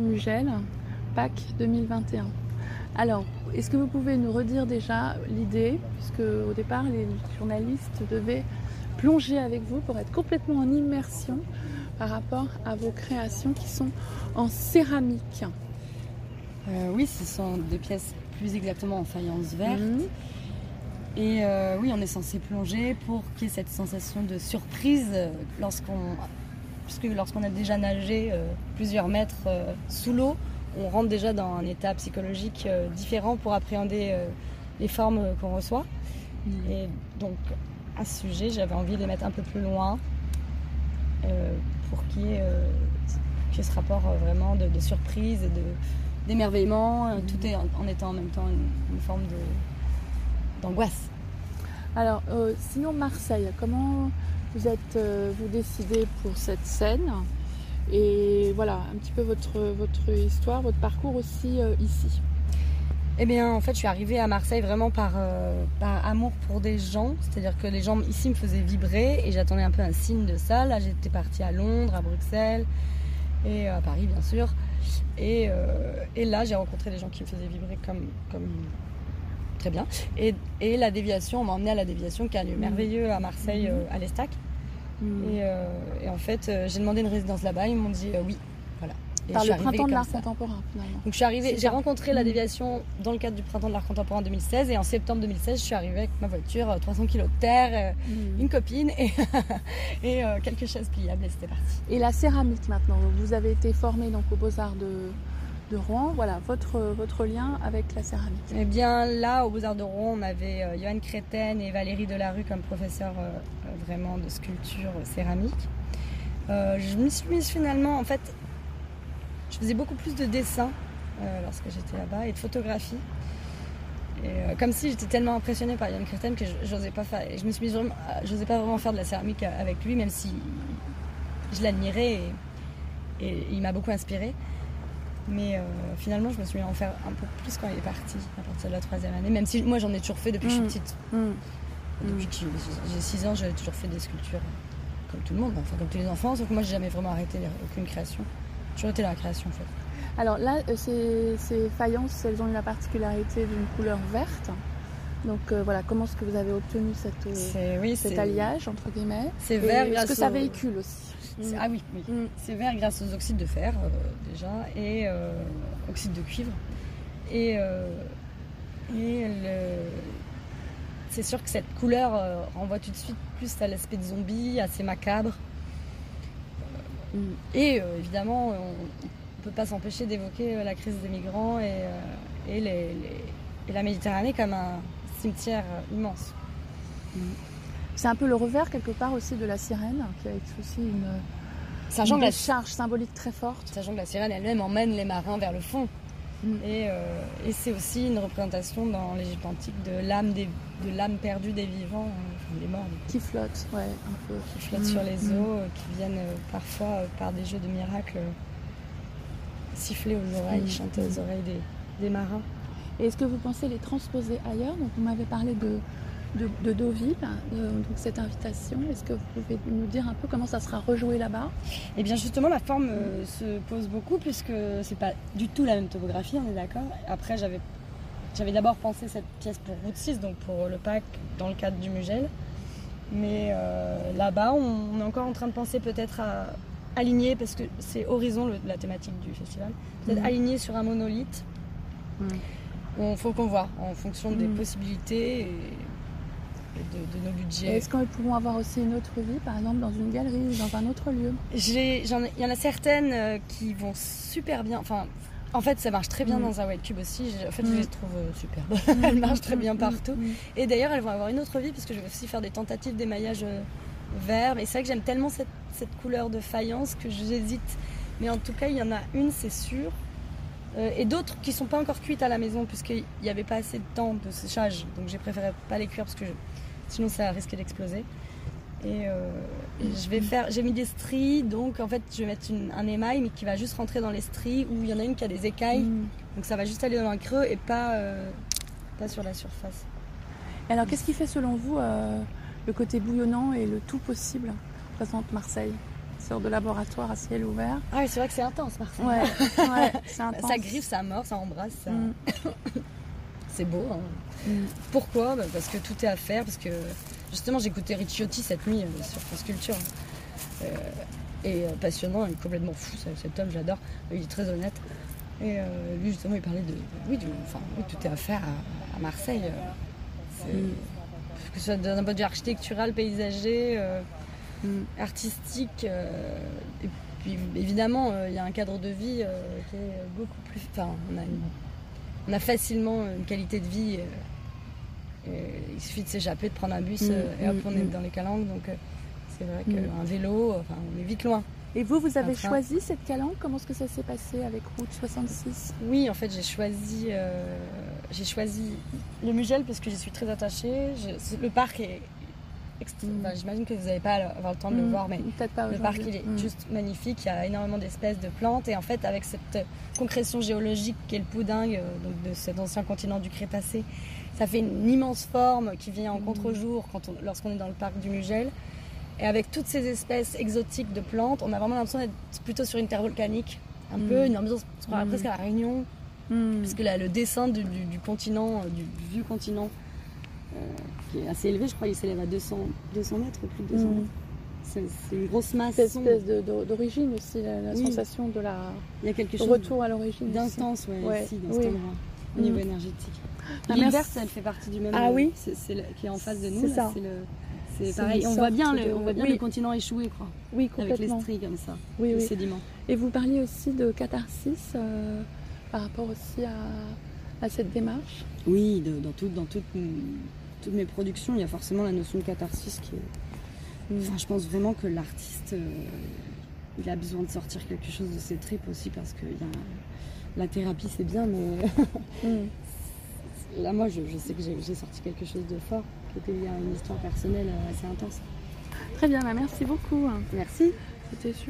Mugel, Pâques 2021. Alors, est-ce que vous pouvez nous redire déjà l'idée, puisque au départ les journalistes devaient plonger avec vous pour être complètement en immersion par rapport à vos créations qui sont en céramique? Euh, oui, ce sont des pièces plus exactement en faïence verte. Mhm. Et euh, oui, on est censé plonger pour qu'il y ait cette sensation de surprise lorsqu'on, puisque lorsqu'on a déjà nagé euh, plusieurs mètres euh, sous l'eau, on rentre déjà dans un état psychologique euh, différent pour appréhender les formes qu'on reçoit. Et donc, à ce sujet, j'avais envie de les mettre un peu plus loin euh, pour qu'il y ait, euh, qu'il y ait ce rapport euh, vraiment de, de surprise et d'émerveillement, tout est en, en étant en même temps une, une forme d'angoisse. Alors, euh, sinon Marseille, comment vous êtes euh, vous décidez pour cette scène et voilà un petit peu votre votre histoire, votre parcours aussi euh, ici. Eh bien, en fait, je suis arrivée à Marseille vraiment par, par amour pour des gens. C'est-à-dire que les gens ici me faisaient vibrer et j'attendais un peu un signe de ça. Là, j'étais partie à Londres, à Bruxelles et à Paris, bien sûr. Et, et là, j'ai rencontré des gens qui me faisaient vibrer comme, comme très bien. Et, et la déviation, on m'a emmené à la déviation qui a lieu Mhm. merveilleux à Marseille, Mhm. euh, à l'Estac. Et, euh, et en fait, euh, j'ai demandé une résidence là-bas. Ils m'ont dit euh, oui. Voilà. Et Par le printemps de l'art contemporain finalement. Donc je suis arrivée, j'ai rencontré la Mhm. déviation dans le cadre du printemps de l'art contemporain 2016 et en septembre 2016 je suis arrivée avec ma voiture, euh, 300 kilos de terre, Mhm. une copine et, et quelques chaises pliables et c'était parti. Et la céramique maintenant, vous avez été formé donc aux Beaux-Arts de, de Rouen. Voilà, votre, lien avec la céramique. Eh bien là au Beaux-Arts de Rouen on avait euh, Johan Créten et Valérie Delarue comme professeurs euh, euh, vraiment de sculpture euh, céramique. Je me suis mise finalement en fait, je faisais beaucoup plus de dessins lorsque j'étais là-bas et de photographie. Comme si j'étais tellement impressionnée par Yann Christen que je- me suis mise vraiment, pas vraiment faire de la céramique avec lui, même si je l'admirais et, et il m'a beaucoup inspirée. Mais euh, finalement, je me suis mis à en faire un peu plus quand il est parti, à partir de la troisième année. Même si moi, j'en ai toujours fait depuis que je Mm. suis petite. Mhm. Depuis que j'ai j'ai 6 ans, j'ai toujours fait des sculptures, comme tout le monde, enfin comme tous les enfants. Sauf que moi, j'ai jamais vraiment arrêté aucune création. J'ai toujours été dans la création, en fait. Alors là, euh, ces, ces faïences, elles ont eu la particularité d'une couleur verte. Donc euh, voilà, comment est-ce que vous avez obtenu cette, euh, oui, cet alliage entre guillemets? C'est vert Est-ce grâce que ça véhicule aussi? C'est- Ah oui, oui. Mm. C'est vert grâce aux oxydes de fer euh, déjà et euh, oxyde de cuivre. Et, euh, et le- c'est sûr que cette couleur euh, renvoie tout de suite plus à l'aspect de zombie, assez macabre. Mm. Et euh, évidemment, on ne peut pas s'empêcher d'évoquer euh, la crise des migrants et, euh, et, les- les- et la Méditerranée comme un cimetière euh, immense. C'est un peu le revers quelque part aussi de la sirène, qui a été aussi une, Sachant une que, la, charge symbolique très forte. sachant que la sirène elle-même emmène les marins vers le fond. Mm. Et, euh, et c'est aussi une représentation dans l'Égypte antique de l'âme des- de l'âme perdue des vivants, euh, enfin, des morts, Qui flotte, ouais, un peu. qui flottent Mm, sur les mm. eaux, qui viennent euh, parfois euh, par des jeux de miracles euh, siffler aux oreilles, Mm. chanter aux oreilles des, des marins. Et est-ce que vous pensez les transposer ailleurs? Donc vous m'avez parlé de, de, de Deauville, euh, donc cette invitation. Est-ce que vous pouvez nous dire un peu comment ça sera rejoué là-bas? Et bien justement, la forme euh, se pose beaucoup puisque c'est pas du tout la même topographie, on est d'accord. Après, j'avais j'avais d'abord pensé cette pièce pour Route 6, donc pour le pack dans le cadre du Mugel. Mais euh, là-bas, on, on est encore en train de penser peut-être à aligner, parce que c'est Horizon le- la thématique du festival, peut-être Mhm. aligner sur un monolithe. Il faut qu'on voit en fonction des Mhm. possibilités et de, de nos Et budgets. Est-ce qu'elles pourront avoir aussi une autre vie, par exemple dans une galerie ou dans un autre lieu? Il y en a certaines euh, qui vont super bien. Enfin, en fait, ça marche très bien Mm. dans un white cube aussi. En fait, Mm. je les trouve euh, superbes. Elles marchent très bien Mm, partout. Et d'ailleurs, elles vont avoir une autre vie parce que je vais aussi faire des tentatives d'émaillage euh, vert. Mais c'est vrai que j'aime tellement cette, cette couleur de faïence que j'hésite. Mais en tout cas, il y en a une, c'est sûr. Euh, et d'autres qui sont pas encore cuites à la maison puisqu'il n'y avait pas assez de temps de séchage. Donc j'ai préféré pas les cuire parce que je- sinon ça risquait d'exploser. Et, euh, et je vais faire, j'ai mis des stries, donc en fait je vais mettre une- un émail mais qui va juste rentrer dans les stries où il y en a une qui a des écailles, Mm. donc ça va juste aller dans un creux et pas, euh, pas sur la surface. Et Alors qu'est-ce qui fait selon vous euh, le côté bouillonnant et le tout possible? Présente Marseille sorte de laboratoire à ciel ouvert. Ah oui, c'est vrai que c'est intense. Ouais, ouais intense. Ça griffe, ça mord, ça embrasse. ça- Mm. C'est beau. hein. Mm. Pourquoi? Bah, Parce que tout est à faire. Parce que justement, j'écoutais Ricciotti cette nuit euh, sur France Culture. Euh, et euh, passionnant, il est complètement fou, ce- cet homme, j'adore. Il est très honnête. Et lui, justement, il parlait de. Oui, du- enfin, oui, tout est à faire à, à Marseille. c'est- Mm. Que ce soit d'un point de vue architectural, paysager, Mm. artistique. et puis, évidemment, il y a un cadre de vie qui est beaucoup plus. Enfin, on a, une- on a facilement une qualité de vie. euh, et il suffit de s'échapper, de prendre un bus Mm, euh, et hop, mm, on est mm. dans les calanques. Donc, euh, c'est vrai qu'un vélo, enfin, on est vite loin. Et vous, vous avez choisi cette calanque? Comment est-ce que ça s'est passé avec Route 66 Oui, en fait, j'ai choisi, euh, j'ai choisi le Mugel parce que j'y suis très attachée. Je- le parc est. enfin, J'imagine que vous n'allez pas avoir le temps de le Mm, voir, mais pas Le parc, il est Mm. juste magnifique. Il y a énormément d'espèces de plantes. Et en fait, avec cette concrétion géologique qui est le poudingue euh, donc de cet ancien continent du Crétacé, ça fait une immense forme qui vient en Mhm. contre-jour lorsqu'on est dans le parc du Mugel. Et avec toutes ces espèces exotiques de plantes, on a vraiment l'impression d'être plutôt sur une terre volcanique. Un peu, une ambiance presque à la Réunion, puisque là, le dessin du, du- du continent, euh, du vieux continent, qui est assez élevé, je crois, il s'élève à 200, 200 mètres, plus de 200 Mm. mètres. C'est une grosse masse. Cette espèce de- de- d'origine aussi, la, la Oui. sensation de la Il y a quelque chose retour à l'origine. d'instance ouais, Ouais, ici, dans oui. cet endroit, au Mm. niveau énergétique. Ah, verte, elle fait partie du même. Ah euh, oui c'est, qui est en face de nous. C'est ça. C'est, pareil. On voit bien, sorte le, de- on voit bien oui. le continent échoué, quoi, Oui, avec les complètement. stries comme ça, Oui, le oui. sédiment. Et vous parliez aussi de catharsis euh, par rapport aussi à, à cette démarche? Oui, de- dans, tout- dans toutes, toutes mes productions, il y a forcément la notion de catharsis qui est. Enfin, je pense vraiment que l'artiste, euh, il a besoin de sortir quelque chose de ses tripes aussi parce que il y a- la thérapie c'est bien, mais Mm. là moi je, je sais que j'ai, sorti quelque chose de fort qui était lié à une histoire personnelle euh, assez intense. Très bien, bah, merci beaucoup. Merci. C'était super.